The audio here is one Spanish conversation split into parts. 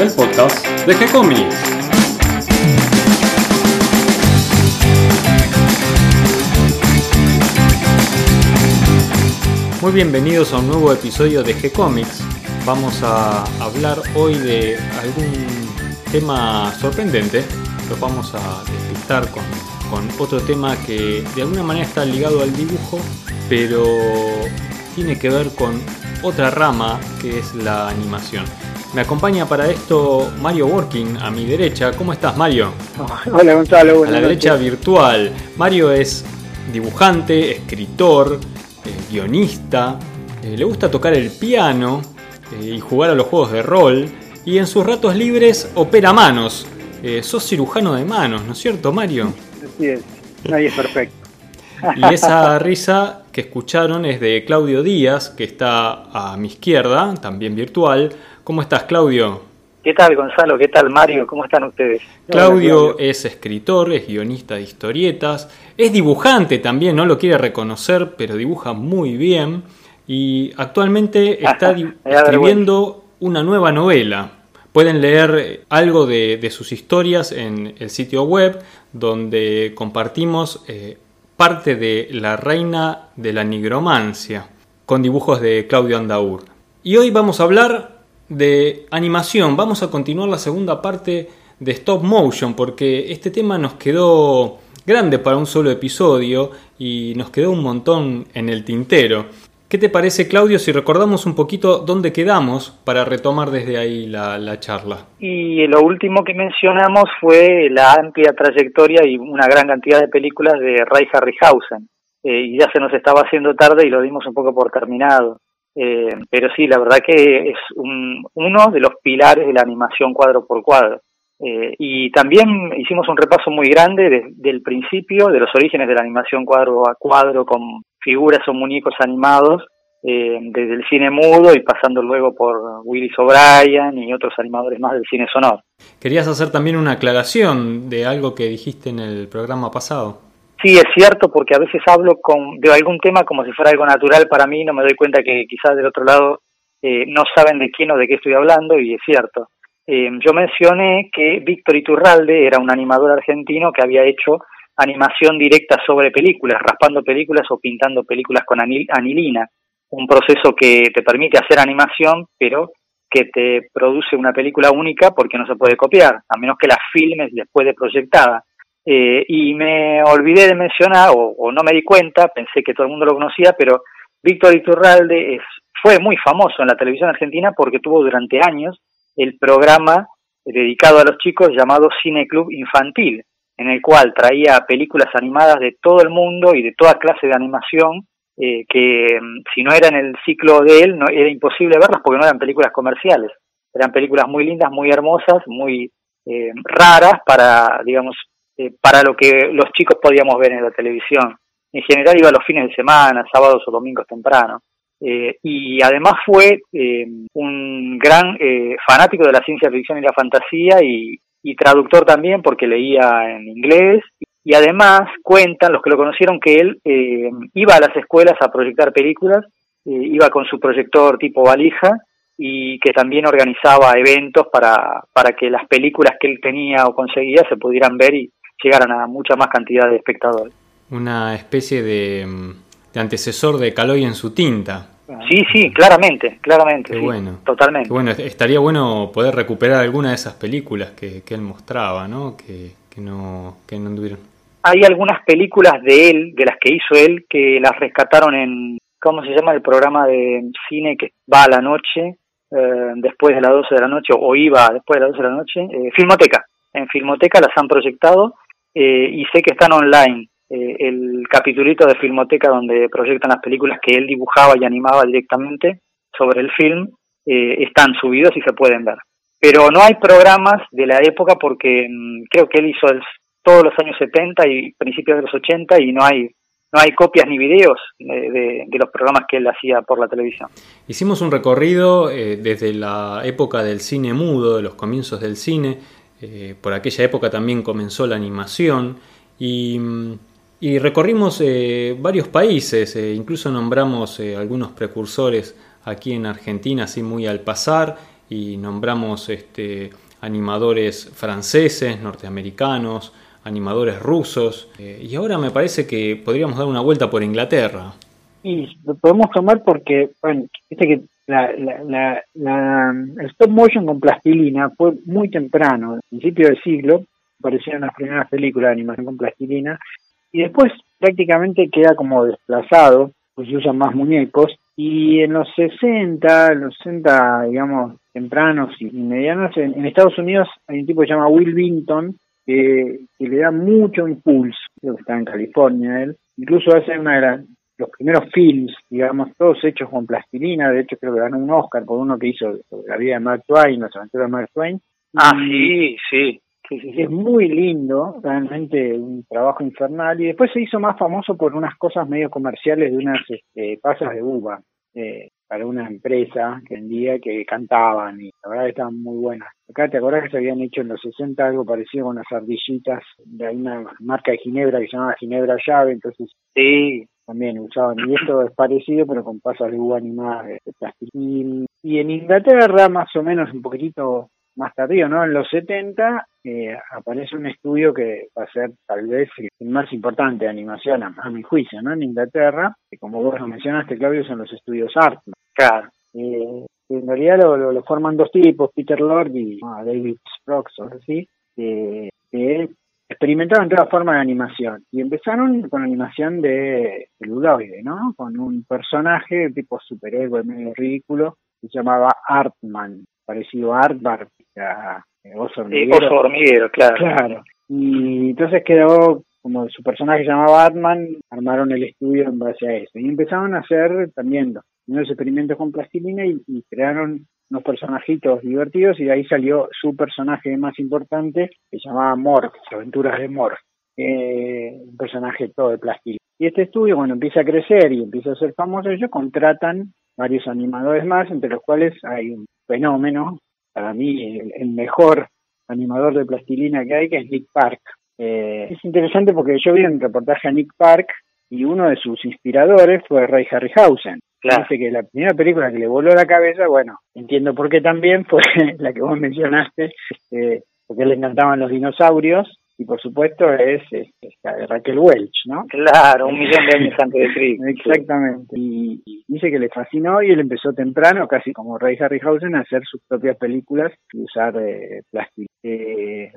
el podcast de G-Comics. Muy bienvenidos a un nuevo episodio de G-Comics. Vamos a hablar hoy de algún tema sorprendente. Lo vamos a despistar con, con otro tema que de alguna manera está ligado al dibujo, pero tiene que ver con otra rama que es la animación. Me acompaña para esto Mario Working a mi derecha. ¿Cómo estás, Mario? Hola, Gonzalo. A la derecha virtual. Mario es dibujante, escritor, eh, guionista, eh, le gusta tocar el piano eh, y jugar a los juegos de rol. Y en sus ratos libres opera manos. sos cirujano de manos, ¿no es cierto, Mario? Así es. Nadie es perfecto. Y esa risa que escucharon es de Claudio Díaz, que está a mi izquierda, también virtual. ¿Cómo estás, Claudio? ¿Qué tal, Gonzalo? ¿Qué tal, Mario? ¿Cómo están ustedes? Claudio es escritor, es guionista de historietas, es dibujante también, no lo quiere reconocer, pero dibuja muy bien. Y actualmente está escribiendo una nueva novela. Pueden leer algo de, sus historias en el sitio web, donde compartimos eh, parte de La Reina de la Nigromancia, con dibujos de Claudio Andaur. Y hoy vamos a hablar de animación, vamos a continuar la segunda parte de stop motion, porque este tema nos quedó grande para un solo episodio y nos quedó un montón en el tintero. ¿Qué te parece, Claudio, si recordamos un poquito dónde quedamos para retomar desde ahí la, charla? Y lo último que mencionamos fue la amplia trayectoria y una gran cantidad de películas de Ray Harryhausen. Eh, y ya se nos estaba haciendo tarde y lo dimos un poco por terminado. Eh, pero sí, la verdad que es uno de los pilares de la animación cuadro por cuadro. Eh, y también hicimos un repaso muy grande desde el principio, de los orígenes de la animación cuadro a cuadro con figuras o muñecos animados, eh, desde el cine mudo y pasando luego por Willis O'Brien y otros animadores más del cine sonoro. Querías hacer también una aclaración de algo que dijiste en el programa pasado. Sí, es cierto, porque a veces hablo con, de algún tema como si fuera algo natural para mí, no me doy cuenta que quizás del otro lado eh, no saben de quién o de qué estoy hablando, y es cierto. Eh, yo mencioné que Víctor Iturralde era un animador argentino que había hecho animación directa sobre películas, raspando películas o pintando películas con anilina, un proceso que te permite hacer animación, pero que te produce una película única porque no se puede copiar, a menos que la filmes después de proyectada. Eh, y me olvidé de mencionar, o, no me di cuenta, pensé que todo el mundo lo conocía, pero Víctor Iturralde es, fue muy famoso en la televisión argentina porque tuvo durante años el programa dedicado a los chicos llamado Cine Club Infantil, en el cual traía películas animadas de todo el mundo y de toda clase de animación, eh, que mm, si no era en el ciclo de él, no, era imposible verlas porque no eran películas comerciales. Eran películas muy lindas, muy hermosas, muy eh, raras para, digamos, eh, para lo que los chicos podíamos ver en la televisión. En general iba los fines de semana, sábados o domingos temprano. Eh, y además fue eh, un gran eh, fanático de la ciencia ficción y la fantasía y, traductor también porque leía en inglés y además cuentan los que lo conocieron que él iba a las escuelas a proyectar películas, iba con su proyector tipo valija y que también organizaba eventos para, para que las películas que él tenía o conseguía se pudieran ver y llegaran a mucha más cantidad de espectadores. Una especie de de antecesor de Caloi en su tinta. Sí, sí, claramente, claramente. bueno. Totalmente. bueno, estaría bueno poder recuperar alguna de esas películas que, él mostraba, ¿no? Que, no, que no anduvieron. Hay algunas películas de él, de las que hizo él, que las rescataron en, ¿cómo se llama el programa de cine que va a la noche, eh, después de las 12 de la noche, o iba después de las 12 de la noche? Eh, Filmoteca. En Filmoteca las han proyectado eh, y sé que están online. Eh, el capitulito de Filmoteca donde proyectan las películas que él dibujaba y animaba directamente sobre el film, eh, están subidos y se pueden ver. Pero no hay programas de la época porque mm, creo que él hizo todos los años 70 y principios de los 80 y no hay no hay copias ni videos de, los programas que él hacía por la televisión. Hicimos un recorrido eh, desde la época del cine mudo, de los comienzos del cine, por aquella época también comenzó la animación y mm, recorrimos eh, varios países, eh, incluso nombramos eh, algunos precursores aquí en Argentina, así muy al pasar, y nombramos este, animadores franceses, norteamericanos, animadores rusos, eh, y ahora me parece que podríamos dar una vuelta por Inglaterra. Y lo podemos tomar porque, la, la, la, el stop motion con plastilina fue muy temprano, al principio del siglo, aparecieron las primeras películas de animación con plastilina, y después prácticamente queda como desplazado, pues se usan más muñecos, y en los 60, los 60, digamos, tempranos y medianos, en, Estados Unidos hay un tipo que se llama Will Binton, que, le da mucho impulso, creo que está en California él, incluso hace una de los primeros films, digamos, todos hechos con plastilina, de hecho creo que ganó un Oscar por uno que hizo la vida de Mark Twain, las aventuras de Mark Twain. Ah, sí, sí. Es muy lindo, realmente un trabajo infernal. Y después se hizo más famoso por unas cosas medio comerciales de unas este, pasas de uva eh, para una empresa que vendía que cantaban y la verdad que estaban muy buenas. Acá te acordás que se habían hecho en los 60 algo parecido con las ardillitas de una marca de Ginebra que se llamaba Ginebra Llave, entonces sí, también usaban. Y esto es parecido pero con pasas de uva animadas de plástico. Y, y en Inglaterra más o menos un poquitito más tardío, ¿no? En los 70 eh, aparece un estudio que va a ser tal vez el más importante de animación, a, mi juicio, ¿no? En Inglaterra, que como vos lo mencionaste, Claudio, son los estudios Artman. Claro. Eh, en realidad lo, lo, forman dos tipos, Peter Lord y ah, David Sprocks, o así, que experimentaron toda forma de animación y empezaron con animación de celuloide, ¿no? Con un personaje tipo superhéroe medio ridículo que se llamaba Artman, parecido a Artbar, a Oso Hormiguero. claro. Claro. Y entonces quedó como su personaje se llamaba Batman, armaron el estudio en base a eso. Y empezaron a hacer también unos experimentos con plastilina y, crearon unos personajitos divertidos y de ahí salió su personaje más importante que se llamaba Morph, Aventuras de Morph, un personaje todo de plastilina. Y este estudio cuando empieza a crecer y empieza a ser famoso, ellos contratan varios animadores más, entre los cuales hay un fenómeno, para mí el, mejor animador de plastilina que hay, que es Nick Park. Eh, es interesante porque yo vi un reportaje a Nick Park y uno de sus inspiradores fue Ray Harryhausen. Claro. Dice que la primera película que le voló la cabeza, bueno, entiendo por qué también, fue la que vos mencionaste, este, porque le encantaban los dinosaurios y por supuesto es, Raquel Welch, ¿no? Claro, un millón de años antes de Cristo. Exactamente. Y, dice que le fascinó y él empezó temprano, casi como Ray Harryhausen, a hacer sus propias películas y usar eh, plástico. Eh,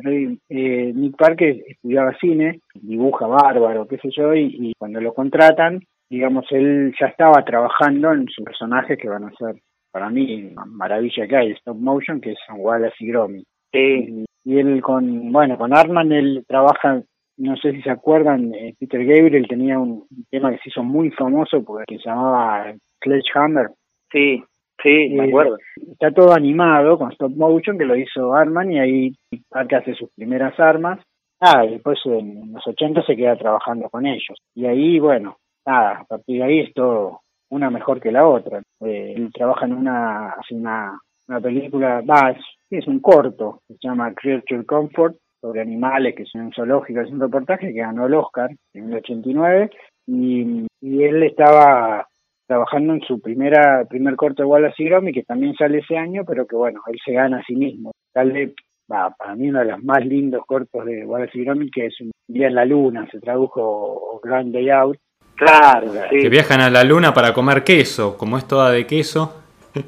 eh, Nick Parker estudiaba cine, dibuja bárbaro, qué sé yo, y, cuando lo contratan, digamos, él ya estaba trabajando en sus personajes que van a ser, para mí, una maravilla que hay, stop motion, que son Wallace y Gromit. Sí y él con, bueno, con Artman él trabaja, no sé si se acuerdan, eh, Peter Gabriel tenía un, tema que se hizo muy famoso porque se llamaba Sledgehammer. Sí, sí, me acuerdo. Está todo animado con stop motion que lo hizo Artman y ahí que hace sus primeras armas. Ah, después en los 80 se queda trabajando con ellos. Y ahí, bueno, nada, a partir de ahí es todo una mejor que la otra. Eh, él trabaja en una, una, una película, va, es un corto, se llama Creature Comfort, sobre animales que son zoológicos, es un reportaje que ganó el Oscar en el 89 y, y él estaba trabajando en su primera primer corto de Wallace y que también sale ese año, pero que bueno, él se gana a sí mismo. Sale, para mí uno de los más lindos cortos de Wallace y Gromit que es Un día en la luna, se tradujo Grand Day Out. Claro, que viajan a la luna para comer queso, como es toda de queso.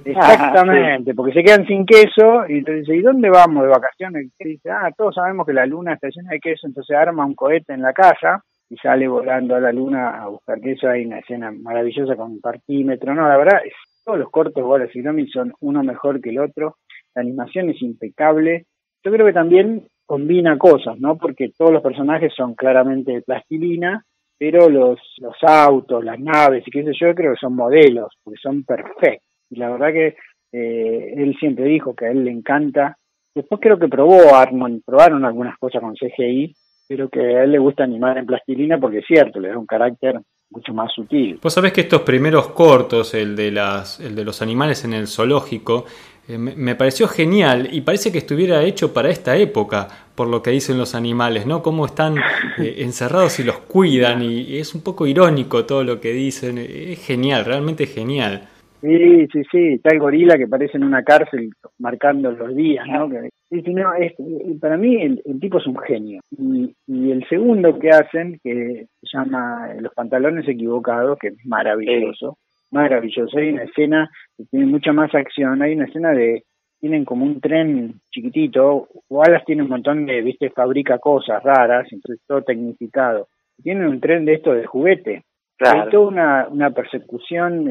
Exactamente, porque se quedan sin queso y entonces dice, ¿y dónde vamos de vacaciones? Y dice, ah, todos sabemos que la luna está llena de queso, entonces arma un cohete en la casa y sale volando a la luna a buscar queso. Hay una escena maravillosa con un partímetro. No, la verdad, es, todos los cortos de y son uno mejor que el otro. La animación es impecable. Yo creo que también combina cosas, ¿no? Porque todos los personajes son claramente de plastilina, pero los, los autos, las naves y qué sé yo, creo que son modelos, porque son perfectos. Y la verdad que eh, él siempre dijo que a él le encanta. Después creo que probó Armon, probaron algunas cosas con CGI, pero que a él le gusta animar en plastilina porque es cierto, le da un carácter mucho más sutil. Vos sabés que estos primeros cortos, el de, las, el de los animales en el zoológico, me, pareció genial y parece que estuviera hecho para esta época, por lo que dicen los animales, ¿no? Cómo están eh, encerrados y los cuidan y es un poco irónico todo lo que dicen, es genial, realmente genial. Sí, sí, sí, está el gorila que parece en una cárcel marcando los días, ¿no? Que, no es, para mí el, tipo es un genio. Y, y, el segundo que hacen, que se llama Los pantalones equivocados, que es maravilloso, maravilloso. Hay una escena que tiene mucha más acción, hay una escena de tienen como un tren chiquitito, Wallace tiene un montón de, viste, fabrica cosas raras, entonces todo tecnificado. Tienen un tren de esto de juguete. Hay toda una, una persecución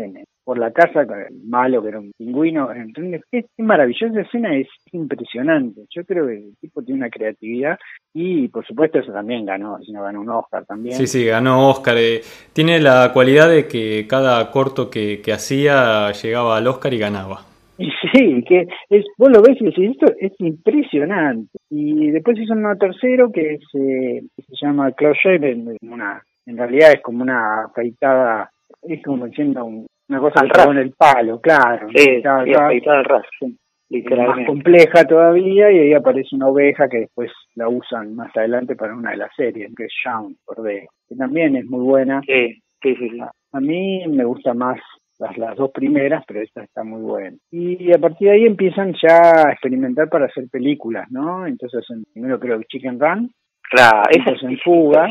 por la casa con el malo que era un pingüino. Es, maravillosa escena, es impresionante. Yo creo que el tipo tiene una creatividad y por supuesto eso también ganó, sino ganó un Oscar también. Sí, sí, ganó Oscar. Eh, tiene la cualidad de que cada corto que, que hacía llegaba al Oscar y ganaba. Y sí, que es, vos lo ves y decís, esto es impresionante. Y después hizo uno tercero que, eh, se llama Close en, una, en realidad es como una afeitada, es como diciendo una cosa con el palo, claro. Sí, afeitada al ras, Más compleja todavía y ahí aparece una oveja que después la usan más adelante para una de las series, que es Shaun, por que también es muy buena. Sí, sí, sí. a mí me gusta más las, las dos primeras, pero esta está muy buena. Y a partir de ahí empiezan ya a experimentar para hacer películas, ¿no? Entonces, primero creo que Chicken Run. Claro, esa es en fuga.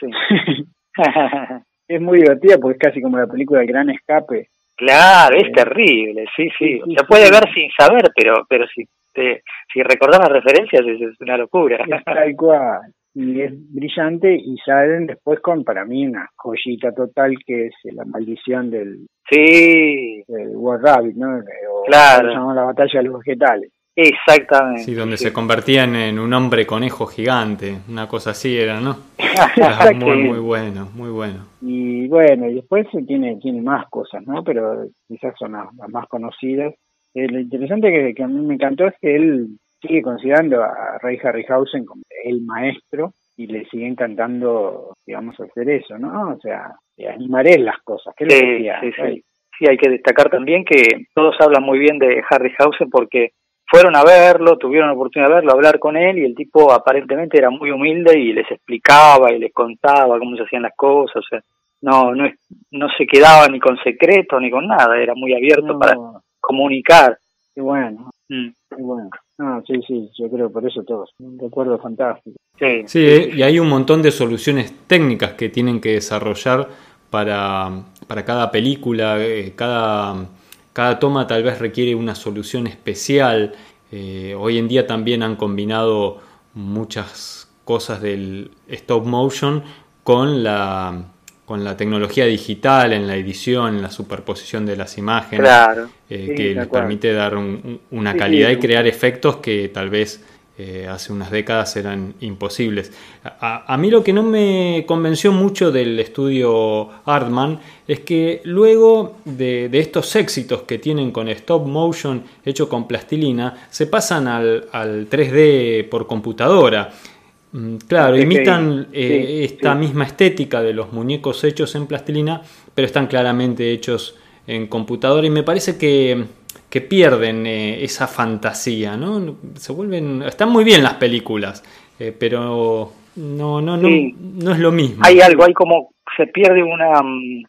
Sí. es muy divertida porque es casi como la película El Gran Escape. Claro, es terrible, sí, sí. Se puede ver sin saber, pero pero si te, si recordás las referencias es, una locura. Es tal cual y es brillante y salen después con para mí una joyita total que es la maldición del sí del War Rabbit no o claro la batalla de los vegetales exactamente sí donde se convertían en un hombre conejo gigante una cosa así era no muy muy bueno muy bueno y bueno y después tiene tiene más cosas no pero quizás son las, más conocidas eh, lo interesante que, que a mí me encantó es que él sigue considerando a Ray Harryhausen como el maestro y le sigue encantando, digamos, hacer eso, ¿no? O sea, animaré las cosas. ¿Qué sí, sí, sí. hay que destacar también que todos hablan muy bien de Harryhausen porque fueron a verlo, tuvieron la oportunidad de verlo, hablar con él y el tipo aparentemente era muy humilde y les explicaba y les contaba cómo se hacían las cosas, o sea, no no no se quedaba ni con secretos ni con nada, era muy abierto para comunicar. Qué bueno. Mm. Qué bueno. Ah, sí, sí, yo creo por eso todos. Un recuerdo fantástico. Sí. sí, y hay un montón de soluciones técnicas que tienen que desarrollar para, para cada película, eh, cada, cada toma tal vez requiere una solución especial. Eh, hoy en día también han combinado muchas cosas del stop motion con la, con la tecnología digital en la edición, en la superposición de las imágenes, eh, que les permite dar una calidad y crear efectos que tal vez eh, hace unas décadas eran imposibles. A, mí lo que no me convenció mucho del estudio Artman es que luego de, estos éxitos que tienen con stop motion hecho con plastilina, se pasan al, al 3D por computadora. Mm, claro, imitan eh, esta misma estética de los muñecos hechos en plastilina, pero están claramente hechos en computadora y me parece que, que pierden eh, esa fantasía, ¿no? Se vuelven, están muy bien las películas, eh, pero no, no, no, no es lo mismo. Hay algo, hay como se pierde una, mm,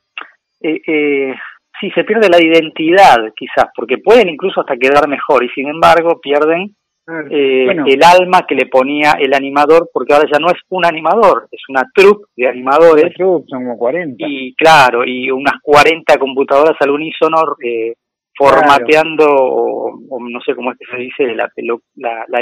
eh, sí, se pierde la identidad quizás, porque pueden incluso hasta quedar mejor y sin embargo pierden eh, el alma que le ponía el animador, porque ahora ya no es un animador, es una troupe de animadores. son como 40. Y claro, y unas 40 computadoras al unísono eh, formateando, o, no sé cómo es que se dice, la, la, la,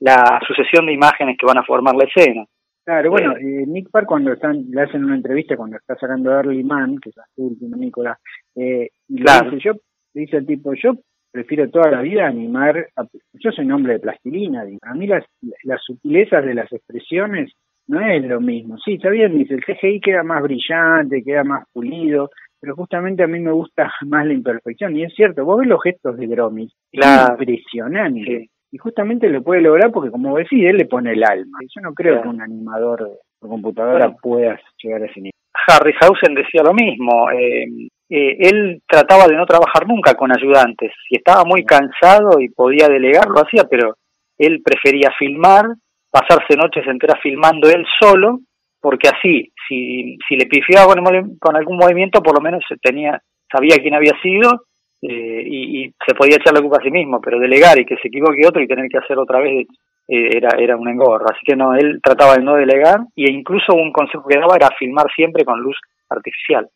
la, sucesión de imágenes que van a formar la escena. Claro, bueno, eh, Nick Park cuando están, le hacen una entrevista cuando está sacando Early Man, que es la última Nicolás, eh, y le dice, yo, dice el tipo, yo prefiero toda la vida animar, yo soy un hombre de plastilina, a mí las, las sutilezas de las expresiones no es lo mismo. Sí, está bien, dice, el CGI queda más brillante, queda más pulido, pero justamente a mí me gusta más la imperfección. Y es cierto, vos ves los gestos de Gromis, es impresionante. Y justamente lo puede lograr porque, como decís, él le pone el alma. Yo no creo que un animador por computadora pueda llegar a ese nivel. Harryhausen decía lo mismo. Eh, eh, él trataba de no trabajar nunca con ayudantes. Si estaba muy cansado y podía delegar, lo hacía, pero él prefería filmar, pasarse noches enteras filmando él solo, porque así, si, si le pifiaba con, con algún movimiento, por lo menos se tenía sabía quién había sido eh, y, se podía echar la culpa a sí mismo, pero delegar y que se equivoque otro y tener que hacer otra vez eh, era, era un engorro. Así que no, él trataba de no delegar y incluso un consejo que daba era filmar siempre con luz artificial.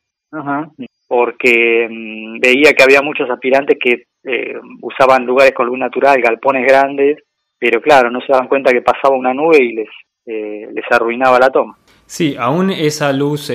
Porque mm, veía que había muchos aspirantes que eh, usaban lugares con luz natural, galpones grandes, pero claro, no se daban cuenta que pasaba una nube y les, les arruinaba la toma. Sí, aún esa luz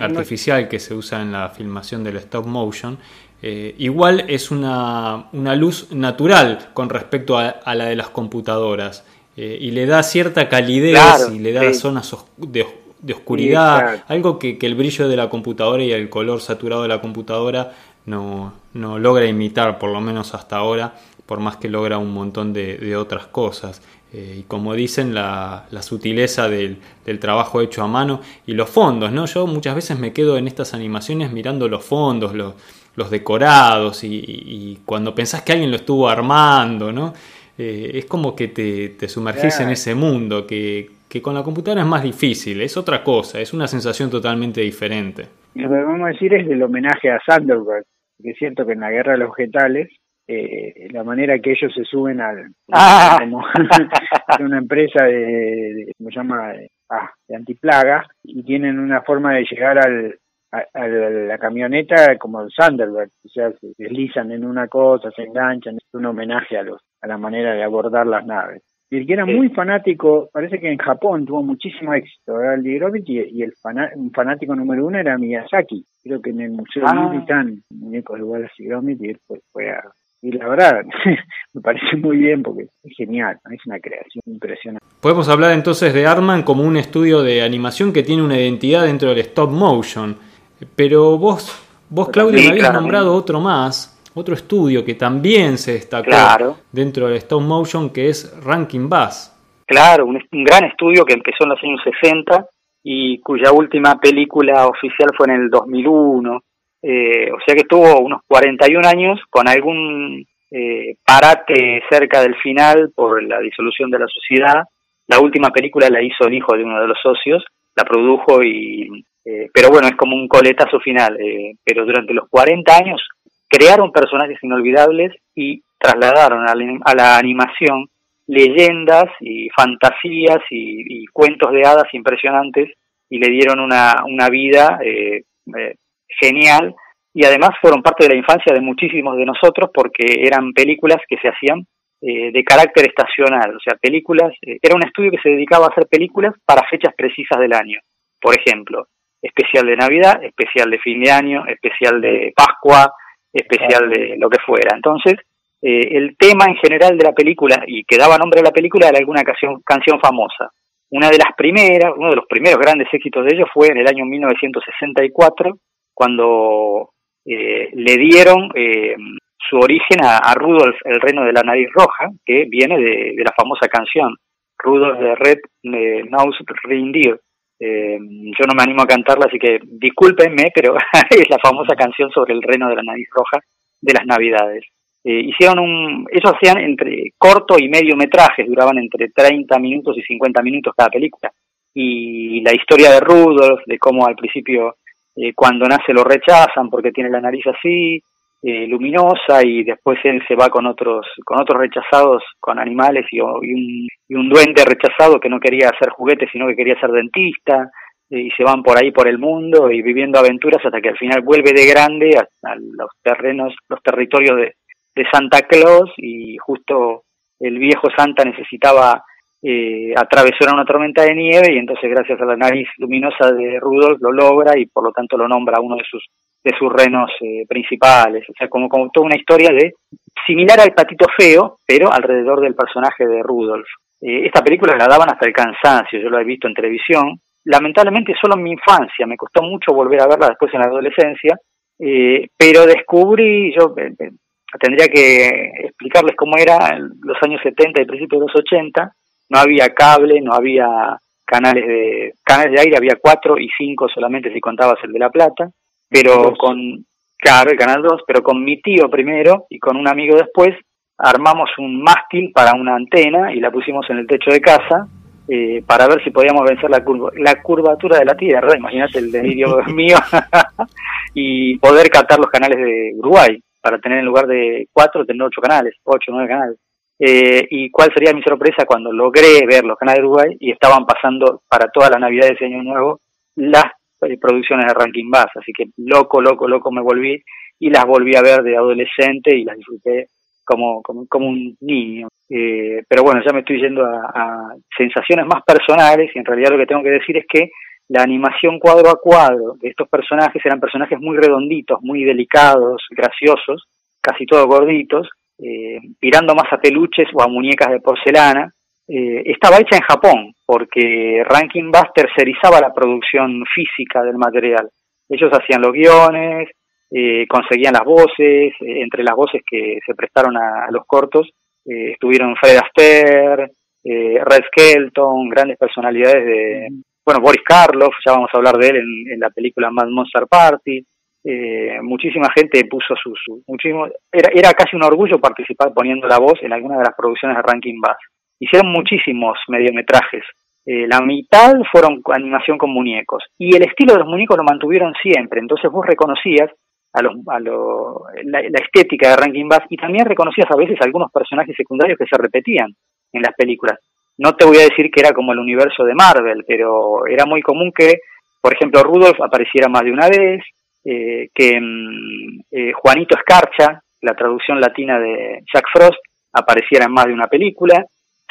artificial que se usa en la filmación del stop motion eh, igual es una, luz natural con respecto a, la de las computadoras eh, y le da cierta calidez y le da zonas de, oscuridad, algo que, el brillo de la computadora y el color saturado de la computadora no, logra imitar, por lo menos hasta ahora, por más que logra un montón de, otras cosas. Eh, y como dicen, la, sutileza del, del, trabajo hecho a mano y los fondos, ¿no? Yo muchas veces me quedo en estas animaciones mirando los fondos, los, los decorados y, cuando pensás que alguien lo estuvo armando, ¿no? Eh, es como que te, te sumergís en ese mundo que, con la computadora es más difícil, es otra cosa, es una sensación totalmente diferente. Lo que vamos a decir es el homenaje a Thunderbird, que es cierto que en la guerra de los vegetales, eh, la manera que ellos se suben al ah. como una empresa de, ¿cómo se llama? Ah, de antiplaga y tienen una forma de llegar al, a, la camioneta como el Thunderbird, o sea, se deslizan en una cosa, se enganchan, es un homenaje a los a la manera de abordar las naves. Y el que era muy fanático, parece que en Japón tuvo muchísimo éxito, era el y, y el fanático número uno era Miyazaki. Creo que en el Museo ah. de están muñecos de Wallace y Gromit y después fue a... Y la verdad, me parece muy bien porque es genial, es una creación impresionante. Podemos hablar entonces de Arman como un estudio de animación que tiene una identidad dentro del stop motion pero vos, vos Claudio, me habías nombrado otro más, otro estudio que también se destacó dentro del stop motion, que es Ranking Bass. Claro, un, gran estudio que empezó en los años 60 y cuya última película oficial fue en el 2001. Eh, o sea que estuvo unos 41 años con algún eh, parate cerca del final por la disolución de la sociedad. La última película la hizo el hijo de uno de los socios, la produjo y eh, pero bueno, es como un coletazo final. Eh, pero durante los 40 años crearon personajes inolvidables y trasladaron a la, animación leyendas y fantasías y, cuentos de hadas impresionantes y le dieron una, una vida eh, genial y además fueron parte de la infancia de muchísimos de nosotros porque eran películas que se hacían de carácter estacional, o sea, películas, era un estudio que se dedicaba a hacer películas para fechas precisas del año. Por ejemplo, especial de Navidad, especial de fin de año, especial de Pascua, especial de lo que fuera. Entonces, eh, el tema en general de la película, y que daba nombre a la película, era alguna canción, canción famosa. Una de las primeras, uno de los primeros grandes éxitos de ellos fue en el año 1964, cuando eh, le dieron eh, su origen a, Rudolf, el reino de la nariz roja, que viene de, la famosa canción Rudolf de Red Nose Reindeer, eh, yo no me animo a cantarla, así que discúlpenme, pero es la famosa canción sobre el reno de la nariz roja de las Navidades. Eh, hicieron un, ellos hacían entre corto y medio metrajes, duraban entre 30 minutos y 50 minutos cada película. Y la historia de Rudolf, de cómo al principio eh, cuando nace lo rechazan porque tiene la nariz así, eh, luminosa y después él se va con otros con otros rechazados con animales y, un, y un duende rechazado que no quería hacer juguetes sino que quería ser dentista eh, y se van por ahí por el mundo y viviendo aventuras hasta que al final vuelve de grande a, los terrenos los territorios de, de, Santa Claus y justo el viejo Santa necesitaba eh, atravesar una tormenta de nieve y entonces gracias a la nariz luminosa de Rudolf lo logra y por lo tanto lo nombra uno de sus de sus renos eh, principales, o sea, como, como toda una historia de similar al patito feo, pero alrededor del personaje de Rudolf. Eh, esta película la daban hasta el cansancio, yo la he visto en televisión, lamentablemente solo en mi infancia, me costó mucho volver a verla después en la adolescencia, eh, pero descubrí, yo tendría que explicarles cómo era los años 70 y principios de los 80, no había cable, no había canales de canales de aire, había cuatro y cinco solamente si contabas el de La Plata, pero con, claro, el Canal 2, pero con mi tío primero y con un amigo después, armamos un mástil para una antena y la pusimos en el techo de casa eh, para ver si podíamos vencer la, curva, la curvatura de la Tierra. Imagínate el delirio mío. y poder captar los canales de Uruguay, para tener en lugar de cuatro, tener ocho canales, ocho, nueve canales. Eh, y cuál sería mi sorpresa cuando logré ver los canales de Uruguay y estaban pasando para toda la Navidad de ese año nuevo las eh, producciones de Ranking Bass, así que loco, loco, loco me volví y las volví a ver de adolescente y las disfruté como, como, un niño. Eh, pero bueno, ya me estoy yendo a, sensaciones más personales y en realidad lo que tengo que decir es que la animación cuadro a cuadro de estos personajes eran personajes muy redonditos, muy delicados, graciosos, casi todos gorditos, eh, tirando más a peluches o a muñecas de porcelana. Eh, estaba hecha en Japón porque Rankin Bass tercerizaba la producción física del material. Ellos hacían los guiones, eh, conseguían las voces, eh, entre las voces que se prestaron a, los cortos estuvieron Fred Astaire, Red Skelton, grandes personalidades de, bueno, Boris Karloff, ya vamos a hablar de él en, la película Mad Monster Party, muchísima gente puso su, muchísimo, era, era casi un orgullo participar poniendo la voz en alguna de las producciones de Rankin Bass. Hicieron muchísimos mediometrajes, la mitad fueron animación con muñecos y el estilo de los muñecos lo mantuvieron siempre, entonces vos reconocías a, los, a lo, la, estética de Rankin Bass y también reconocías a veces algunos personajes secundarios que se repetían en las películas. No te voy a decir que era como el universo de Marvel, pero era muy común que, por ejemplo, Rudolph apareciera más de una vez, eh, que mm, eh, Juanito Escarcha, la traducción latina de Jack Frost, apareciera en más de una película.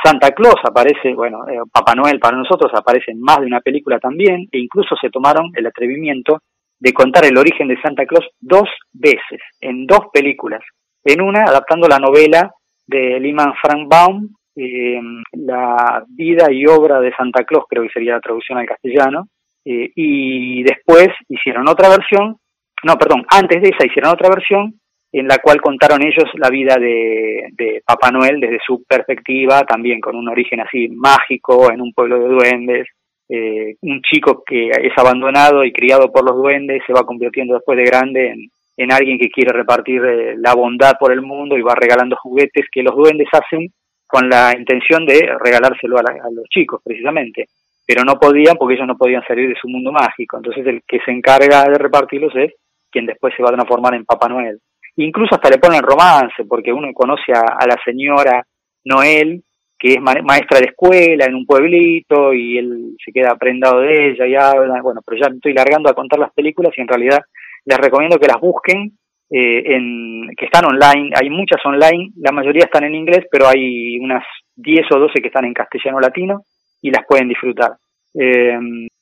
Santa Claus aparece, bueno, eh, Papá Noel para nosotros aparece en más de una película también, e incluso se tomaron el atrevimiento de contar el origen de Santa Claus dos veces, en dos películas. En una, adaptando la novela de Lyman Frank Baum, eh, La vida y obra de Santa Claus, creo que sería la traducción al castellano, eh, y después hicieron otra versión, no, perdón, antes de esa hicieron otra versión en la cual contaron ellos la vida de, de Papá Noel desde su perspectiva, también con un origen así mágico, en un pueblo de duendes, eh, un chico que es abandonado y criado por los duendes se va convirtiendo después de grande en, en alguien que quiere repartir eh, la bondad por el mundo y va regalando juguetes que los duendes hacen con la intención de regalárselo a, a, los chicos precisamente, pero no podían porque ellos no podían salir de su mundo mágico, entonces el que se encarga de repartirlos es quien después se va a transformar en Papá Noel. Incluso hasta le ponen romance porque uno conoce a, la señora Noel que es maestra de escuela en un pueblito y él se queda prendado de ella y habla, bueno, pero ya estoy largando a contar las películas y en realidad les recomiendo que las busquen, eh, en, que están online, hay muchas online, la mayoría están en inglés, pero hay unas 10 o 12 que están en castellano latino y las pueden disfrutar. Eh,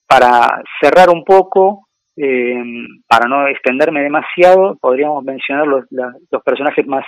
para cerrar un poco, eh, para no extenderme demasiado, podríamos mencionar los, los personajes más,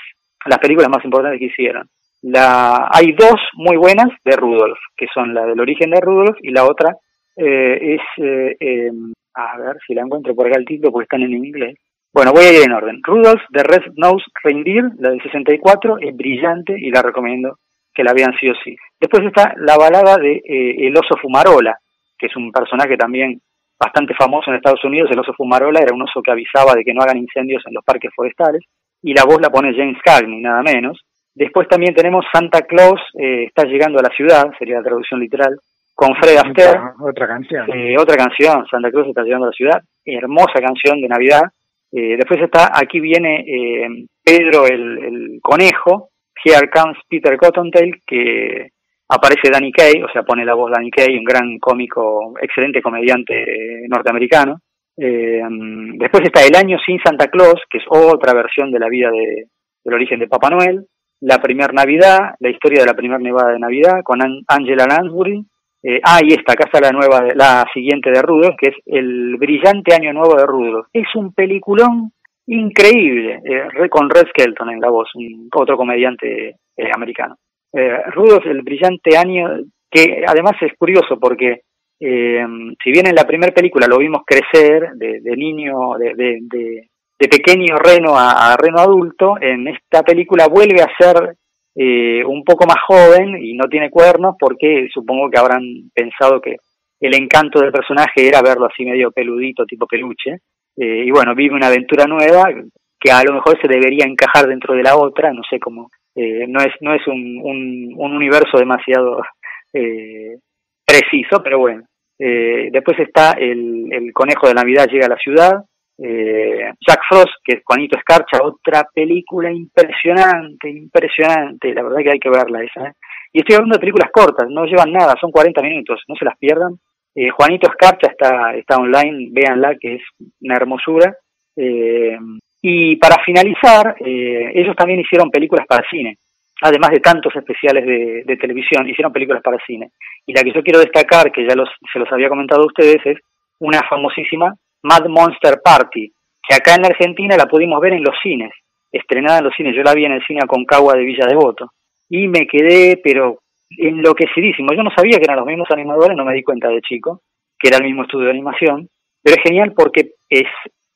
las películas más importantes que hicieron. La, hay dos muy buenas de Rudolf, que son la del origen de Rudolf y la otra eh, es, eh, em, a ver si la encuentro por acá el título porque están en inglés. Bueno, voy a ir en orden. Rudolf de Red Nose Reindeer, la del 64, es brillante y la recomiendo que la vean sí o sí. Después está la balada de eh, El oso Fumarola, que es un personaje también bastante famoso en Estados Unidos. El oso Fumarola era un oso que avisaba de que no hagan incendios en los parques forestales y la voz la pone James Cagney, nada menos. Después también tenemos Santa Claus eh, está llegando a la ciudad, sería la traducción literal, con Fred Astaire. Otra, canción. Eh, otra canción, Santa Claus está llegando a la ciudad, hermosa canción de Navidad. Eh, después está, aquí viene Pedro el, conejo, Here Comes Peter Cottontail, que aparece Danny Kaye, o sea, pone la voz Danny Kaye, un gran cómico, excelente comediante norteamericano. después está El año sin Santa Claus, que es otra versión de la vida de, del origen de Papá Noel la primera Navidad, la historia de la primera Nevada de Navidad con Angela Lansbury. Eh, ah, y esta, acá está la nueva, la siguiente de Rudolph, que es El brillante año nuevo de Rudolph. Es un peliculón increíble, eh, con Red Skelton en la voz, otro comediante eh, americano. Eh, Rudolph, el brillante año, que además es curioso porque eh, si bien en la primera película lo vimos crecer de, de niño, de, de, de pequeño reno a, reno adulto, en esta película vuelve a ser eh, un poco más joven y no tiene cuernos porque supongo que habrán pensado que el encanto del personaje era verlo así medio peludito, tipo peluche. Eh, y bueno, vive una aventura nueva que a lo mejor se debería encajar dentro de la otra, no sé cómo. Eh, no es no es un, un, un universo demasiado preciso, pero bueno. después está el, el conejo de Navidad llega a la ciudad, Eh, Jack Frost, que es Juanito Escarcha, otra película impresionante, impresionante, la verdad que hay que verla esa. ¿eh? Y estoy hablando de películas cortas, no llevan nada, son 40 minutos, no se las pierdan. Eh, Juanito Escarcha está, está online, véanla, que es una hermosura. Eh, y para finalizar, eh, ellos también hicieron películas para cine, además de tantos especiales de, televisión, hicieron películas para cine. Y la que yo quiero destacar, que ya los, se los había comentado a ustedes, es una famosísima Mad Monster Party, que acá en Argentina la pudimos ver en los cines, estrenada en los cines. Yo la vi en el cine Aconcagua de Villa Devoto. Y me quedé, pero enloquecidísimo. Yo no sabía que eran los mismos animadores, no me di cuenta de chico, que era el mismo estudio de animación. Pero es genial porque es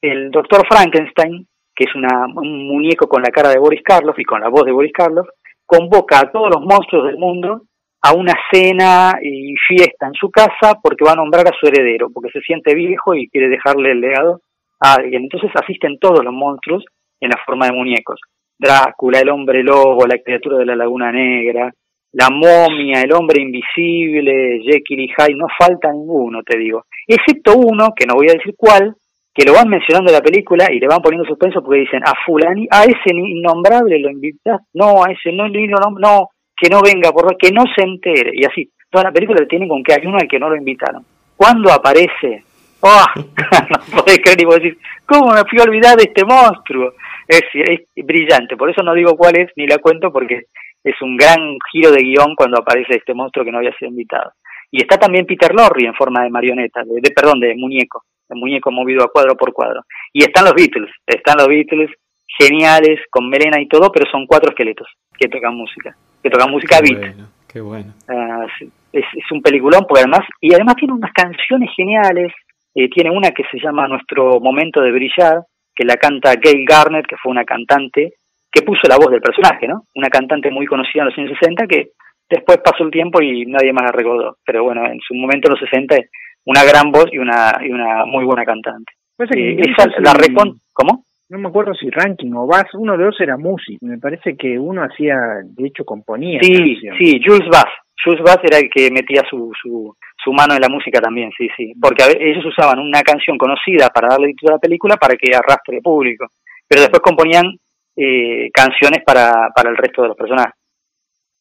el doctor Frankenstein, que es una, un muñeco con la cara de Boris Karloff y con la voz de Boris Karloff, convoca a todos los monstruos del mundo a una cena y fiesta en su casa porque va a nombrar a su heredero, porque se siente viejo y quiere dejarle el legado a alguien. Entonces asisten todos los monstruos en la forma de muñecos. Drácula, el hombre lobo, la criatura de la laguna negra, la momia, el hombre invisible, Jekyll y Hyde, no falta ninguno, te digo. Excepto uno, que no voy a decir cuál, que lo van mencionando en la película y le van poniendo suspenso porque dicen, a fulani, a ese innombrable lo invitas, no, a ese no, no, no, que no venga, por que no se entere, y así. Toda la película tiene con que hay uno al que no lo invitaron. Cuando aparece, ¡oh! no podés creer y vos decís, ¿cómo me fui a olvidar de este monstruo? Es, es brillante, por eso no digo cuál es ni la cuento porque es un gran giro de guion cuando aparece este monstruo que no había sido invitado. Y está también Peter Lorre en forma de marioneta, de, perdón, de muñeco, de muñeco movido a cuadro por cuadro. Y están los Beatles, están los Beatles geniales, con melena y todo, pero son cuatro esqueletos que tocan música, que tocan música qué beat. Bueno, qué bueno. Uh, es, es, un peliculón, porque además, y además tiene unas canciones geniales, eh, tiene una que se llama Nuestro Momento de Brillar, que la canta Gail Garner, que fue una cantante que puso la voz del personaje, ¿no? Una cantante muy conocida en los años 60 que después pasó el tiempo y nadie más la recordó. Pero bueno, en su momento en los 60, una gran voz y una, y una muy buena cantante. Pues eh, esa, la recon... ¿Cómo? No me acuerdo si Ranking o Bass, uno de dos era músico. Me parece que uno hacía, de hecho, componía. Sí, sí, Jules Bass. Jules Bass era el que metía su, su, su mano en la música también, sí, sí. Porque ellos usaban una canción conocida para darle título a la película para que arrastre público. Pero después componían eh, canciones para, para el resto de los personajes.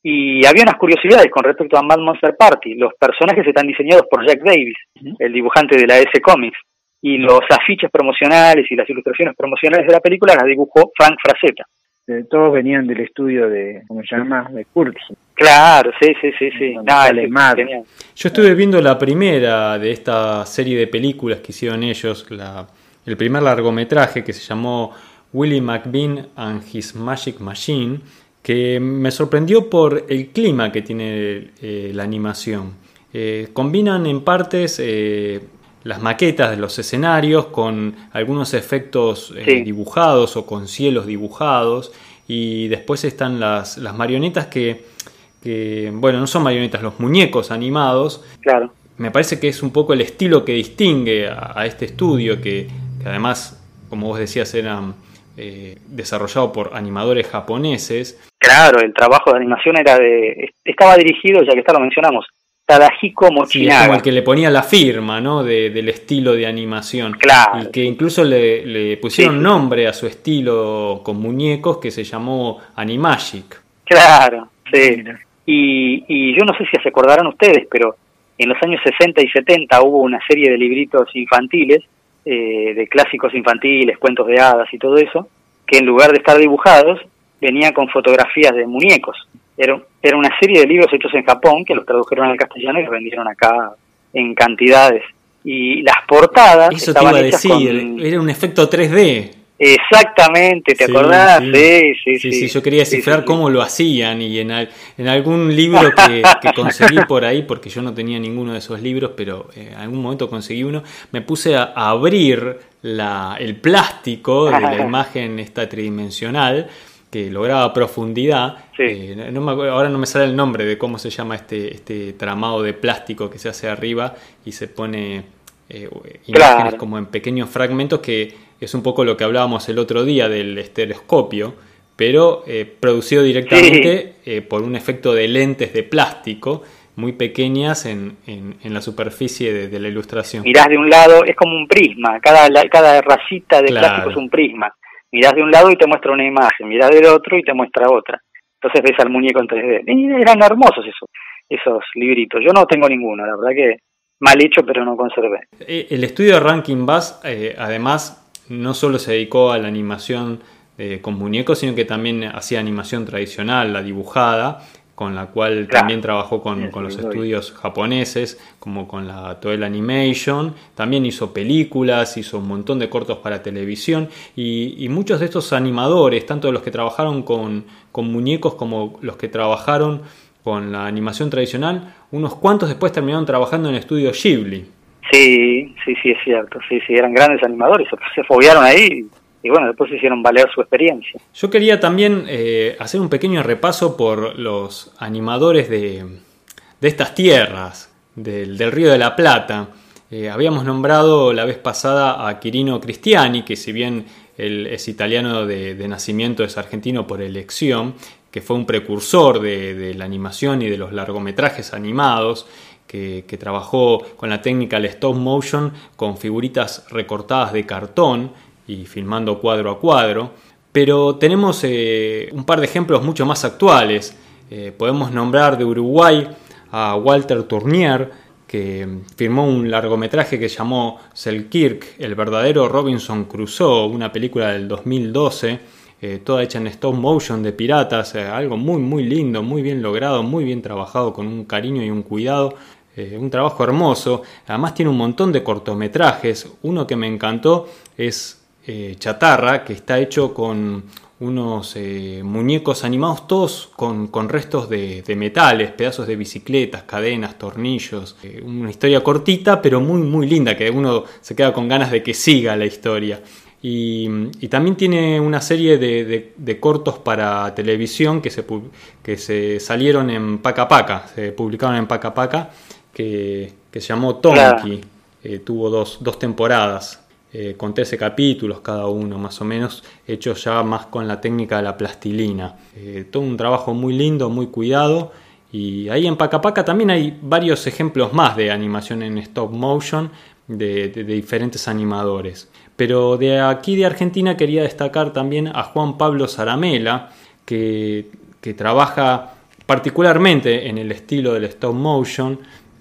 Y había unas curiosidades con respecto a Mad Monster Party. Los personajes están diseñados por Jack Davis, el dibujante de la S Comics. Y los afiches promocionales y las ilustraciones promocionales de la película las dibujó Frank Frazetta. Eh, todos venían del estudio de, ¿cómo se llama? De Kurtz. Claro, sí, sí, sí, sí. No, Yo estuve viendo la primera de esta serie de películas que hicieron ellos, la, el primer largometraje que se llamó Willie McBean and His Magic Machine, que me sorprendió por el clima que tiene eh, la animación. Eh, combinan en partes eh, las maquetas de los escenarios con algunos efectos sí. dibujados o con cielos dibujados y después están las, las marionetas que, que, bueno, no son marionetas, los muñecos animados. Claro. Me parece que es un poco el estilo que distingue a, a este estudio, que, que además, como vos decías, eran eh, desarrollado por animadores japoneses. Claro, el trabajo de animación era de estaba dirigido, ya que está lo mencionamos, Tadahiko Mochinaga. Sí, como el que le ponía la firma, ¿no? De, del estilo de animación. Claro. Y que incluso le, le pusieron sí. nombre a su estilo con muñecos que se llamó Animagic. Claro, sí. Y, y yo no sé si se acordarán ustedes, pero en los años 60 y 70 hubo una serie de libritos infantiles eh, de clásicos infantiles, cuentos de hadas y todo eso, que en lugar de estar dibujados, venía con fotografías de muñecos. Era, era una serie de libros hechos en Japón que los tradujeron al castellano y los vendieron acá en cantidades. Y las portadas Eso estaban te iba a decir, con... era un efecto 3D. Exactamente, ¿te sí, acordás? Sí. Sí, sí, sí, sí, Yo quería descifrar cómo lo hacían y en, al, en algún libro que, que, conseguí por ahí, porque yo no tenía ninguno de esos libros, pero eh, en algún momento conseguí uno, me puse a, a abrir la, el plástico de la imagen esta tridimensional que lograba profundidad. Eh, no me acuerdo, ahora no me sale el nombre de cómo se llama este, este tramado de plástico que se hace arriba y se pone eh, imágenes claro. como en pequeños fragmentos que es un poco lo que hablábamos el otro día del estereoscopio, pero eh, producido directamente sí. eh, por un efecto de lentes de plástico muy pequeñas en, en, la superficie de, la ilustración. Mirás de un lado, es como un prisma, cada, cada racita de plástico es un prisma. Mirás de un lado y te muestra una imagen, mirás del otro y te muestra otra. Entonces ves al muñeco en 3D. Y eran hermosos esos, esos libritos. Yo no tengo ninguno, la verdad que mal hecho, pero no conservé. Eh, el estudio de Rankin Bass, eh, además, no solo se dedicó a la animación eh, con muñecos, sino que también hacía animación tradicional, la dibujada, con la cual también trabajó con, los estudios japoneses, como con la Toei Animation. También hizo películas, hizo un montón de cortos para televisión. Y, muchos de estos animadores, tanto los que trabajaron con, con muñecos como los que trabajaron con la animación tradicional, unos cuantos después terminaron trabajando en el estudio Ghibli. Sí, sí, sí, es cierto. Sí, sí, eran grandes animadores. Se fobiaron ahí y bueno, después hicieron valer su experiencia. Yo quería también eh, hacer un pequeño repaso por los animadores de, estas tierras, del, Río de la Plata. Eh, habíamos nombrado la vez pasada a Quirino Cristiani, que si bien él es italiano de, nacimiento, es argentino por elección, que fue un precursor de, la animación y de los largometrajes animados, que, trabajó con la técnica del stop motion con figuritas recortadas de cartón y filmando cuadro a cuadro. Pero tenemos eh, un par de ejemplos mucho más actuales. Eh, podemos nombrar de Uruguay a Walter Tournier, que firmó un largometraje que llamó Selkirk, el verdadero Robinson Crusoe, una película del 2012, eh, toda hecha en stop motion de piratas, algo muy muy lindo, muy bien logrado, muy bien trabajado con un cariño y un cuidado. Un trabajo hermoso, además tiene un montón de cortometrajes. Uno que me encantó es eh, chatarra que está hecho con unos eh, muñecos animados todos con, restos de, metales, pedazos de bicicletas, cadenas, tornillos. Eh, una historia cortita pero muy muy linda que uno se queda con ganas de que siga la historia. Y, también tiene una serie de, cortos para televisión que se, que se salieron en Paca Paca, se publicaron en Paca Paca, que, se llamó Tonki. tuvo dos, dos temporadas. Eh, con 13 capítulos cada uno más o menos, hechos ya más con la técnica de la plastilina. Eh, todo un trabajo muy lindo, muy cuidado. Y ahí en Pacapaca también hay varios ejemplos más de animación en stop motion de, diferentes animadores. Pero de aquí de Argentina quería destacar también a Juan Pablo Zaramela, que, que trabaja particularmente en el estilo del stop motion,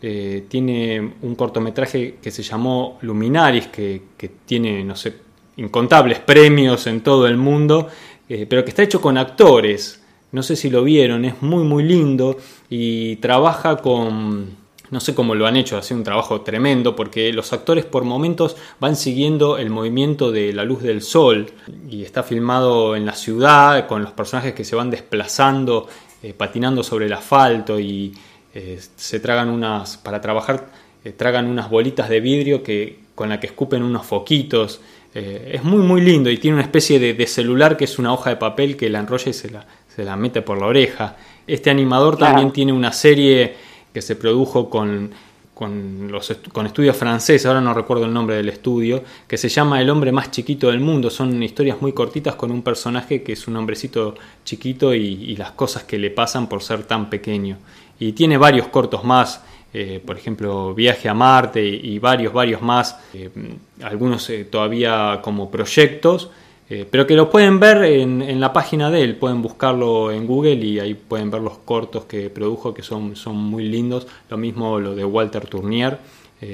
eh, tiene un cortometraje que se llamó Luminaris, que, tiene, no sé, incontables premios en todo el mundo, eh, pero que está hecho con actores. No sé si lo vieron, es muy muy lindo y trabaja con, no sé cómo lo han hecho, hace un trabajo tremendo porque los actores por momentos van siguiendo el movimiento de la luz del sol y está filmado en la ciudad con los personajes que se van desplazando, eh, patinando sobre el asfalto y, eh, se tragan unas, para trabajar, eh, tragan unas bolitas de vidrio que, con la que escupen unos foquitos. Eh, es muy muy lindo y tiene una especie de, celular que es una hoja de papel que la enrolla y se la, se la mete por la oreja. Este animador también tiene una serie que se produjo con, con, los, con estudios franceses, ahora no recuerdo el nombre del estudio, que se llama El hombre más chiquito del mundo. Son historias muy cortitas con un personaje que es un hombrecito chiquito y las cosas que le pasan por ser tan pequeño y tiene varios cortos más, eh, por ejemplo Viaje a Marte y, varios, varios más, eh, algunos eh, todavía como proyectos, pero que los pueden ver en, la página de él, pueden buscarlo en Google y ahí pueden ver los cortos que produjo que son, son muy lindos, lo mismo lo de Walter Tournier,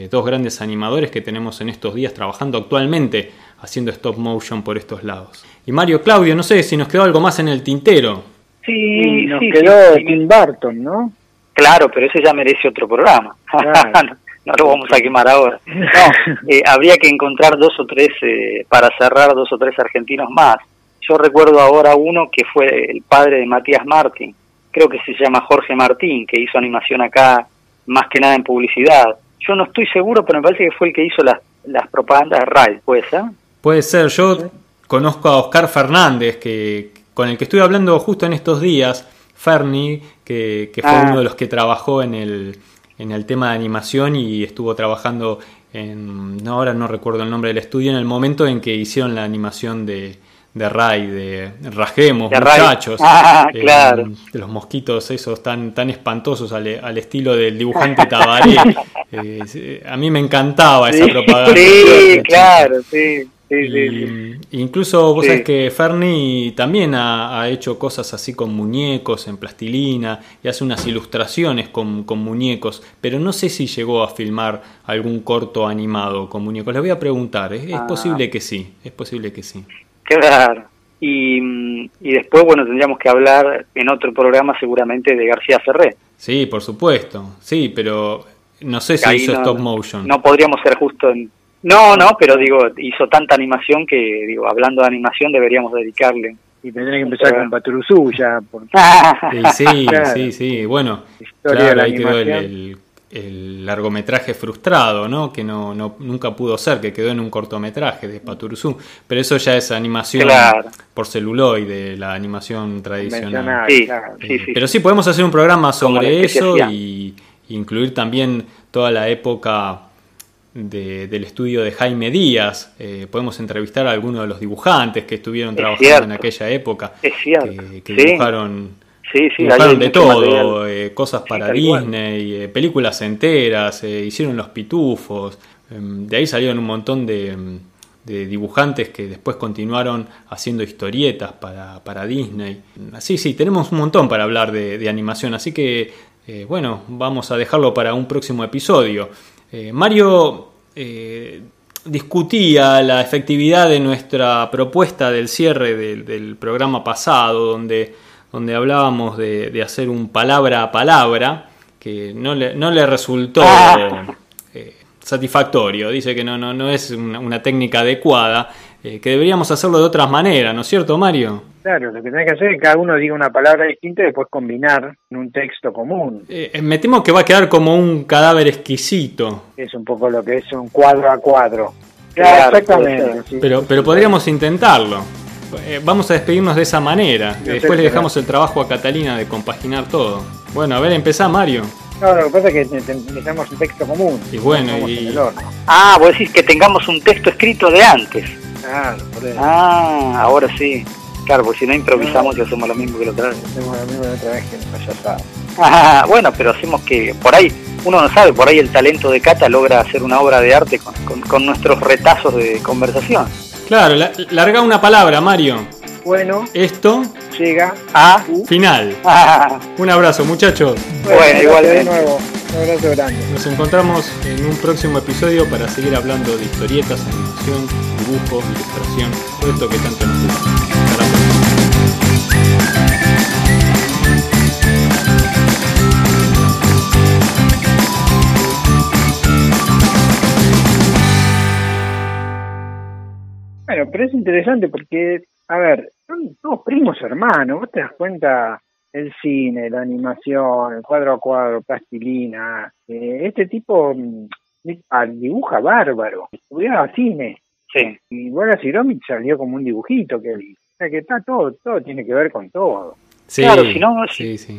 dos grandes animadores que tenemos en estos días trabajando actualmente haciendo stop motion por estos lados. Y Mario Claudio, no sé si nos quedó algo más en el tintero. Sí, nos quedó Tim Burton, ¿no? Claro, pero ese ya merece otro programa. no, lo vamos a quemar ahora. No, eh, habría que encontrar dos o tres, eh, para cerrar, dos o tres argentinos más. Yo recuerdo ahora uno que fue el padre de Matías Martín, creo que se llama Jorge Martín, que hizo animación acá más que nada en publicidad. Yo no estoy seguro, pero me parece que fue el que hizo las, las propagandas de RAI, ¿puede ser? Puede ser, yo conozco a Oscar Fernández, que con el que estoy hablando justo en estos días, Ferni, que, fue ah. uno de los que trabajó en el, en el tema de animación y estuvo trabajando en, no, ahora no recuerdo el nombre del estudio, en el momento en que hicieron la animación de, de Ray, de Rajemos, muchachos. Ah, eh, claro. de los mosquitos esos tan, tan espantosos al, al estilo del dibujante Tabaré. Eh, a mí me encantaba esa propaganda. Sí, claro, sí. Incluso vos sabés que Ferni también ha, hecho cosas así con muñecos en plastilina y hace unas ilustraciones con, muñecos, pero no sé si llegó a filmar algún corto animado con muñecos. Le voy a preguntar, es, ah. posible que sí, es posible que sí. Claro. Y, y después, bueno, tendríamos que hablar en otro programa seguramente de García Ferré. Sí, por supuesto, sí, pero no sé si hizo stop motion. No podríamos ser justo en no, no, pero digo, hizo tanta animación que, digo, hablando de animación deberíamos dedicarle. Y tendría que empezar con Paturuzú ya. Sí, sí, sí, bueno, claro, ahí quedó el, el, largometraje frustrado, ¿no? Que no, no, nunca pudo ser, que quedó en un cortometraje de Paturuzú. Pero eso ya es animación por celuloide, la animación tradicional. Sí, sí, sí, pero sí, podemos hacer un programa sobre eso y incluir también toda la época del estudio de Jaime Díaz. Eh, podemos entrevistar a algunos de los dibujantes que estuvieron trabajando en aquella época. Que, dibujaron, de todo, eh, cosas para Disney, eh, películas enteras, hicieron los pitufos. De ahí salieron un montón de, dibujantes que después continuaron haciendo historietas para, para Disney. Sí, sí, tenemos un montón para hablar de, animación, así que bueno, vamos a dejarlo para un próximo episodio. Eh, Mario eh, discutía la efectividad de nuestra propuesta del cierre del, programa pasado, donde, donde hablábamos de, hacer un palabra a palabra, que no le, no le resultó ah. eh, satisfactorio. Dice que no, no, no es una, técnica adecuada, que deberíamos hacerlo de otras maneras, ¿no es cierto, Mario? Claro, lo que tenés que hacer es que cada uno diga una palabra distinta y después combinar en un texto común. Eh, eh, me temo que va a quedar como un cadáver exquisito. Es un poco lo que es un cuadro a cuadro. Claro, exactamente. Pero, pero podríamos intentarlo. Eh, vamos a despedirnos de esa manera. después le dejamos el trabajo a Catalina de compaginar todo. Bueno, a ver, empezá, Mario. No, lo que pasa es que necesitamos un texto común. Y bueno, y... Ah, vos decís que tengamos un texto escrito de antes. Claro, por eso. Ah, ahora sí. Claro, porque si no improvisamos y hacemos lo mismo que la otra vez. Hacemos lo mismo que la otra vez que está. Ah, bueno, pero hacemos que por ahí, uno no sabe, por ahí el talento de Cata logra hacer una obra de arte con, nuestros retazos de conversación. Claro, larga una palabra, Mario. Bueno, esto llega a final. Un abrazo, muchachos. Bueno, igual de nuevo. Un abrazo grande. Nos encontramos en un próximo episodio para seguir hablando de historietas, animación, dibujo, ilustración, todo esto que tanto nos gusta. Pero es interesante porque, a ver, son todos primos hermanos, vos te das cuenta el cine, la animación, el cuadro a cuadro, plastilina, eh, este tipo mm, dibuja bárbaro, estudiaba cine. Sí. Y Wallace y salió como un dibujito que él. O sea que está todo, todo tiene que ver con todo. Claro, si no,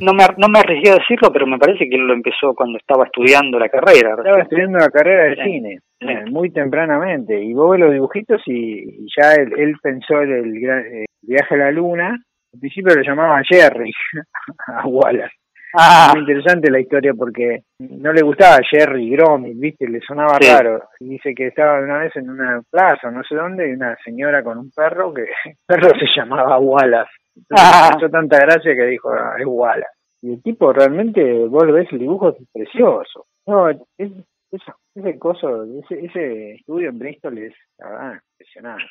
no me, no me arriesgué a decirlo, pero me parece que él lo empezó cuando estaba estudiando la carrera. Estaba estudiando la carrera de cine. Eh, muy tempranamente. Y vos ves los dibujitos y, ya él, pensó el, el, viaje a la luna. Al principio lo llamaban Jerry a Wallace. Ah. Muy interesante la historia porque no le gustaba Jerry Gromit, ¿viste? Le sonaba raro. Y dice que estaba una vez en una plaza, no sé dónde, y una señora con un perro que el perro se llamaba Wallace. Entonces ah. hizo tanta gracia que dijo, ah, es. Y el tipo realmente, vos ves el dibujo, es precioso. No, es, ese coso, ese, ese estudio en Bristol es, la verdad, impresionante.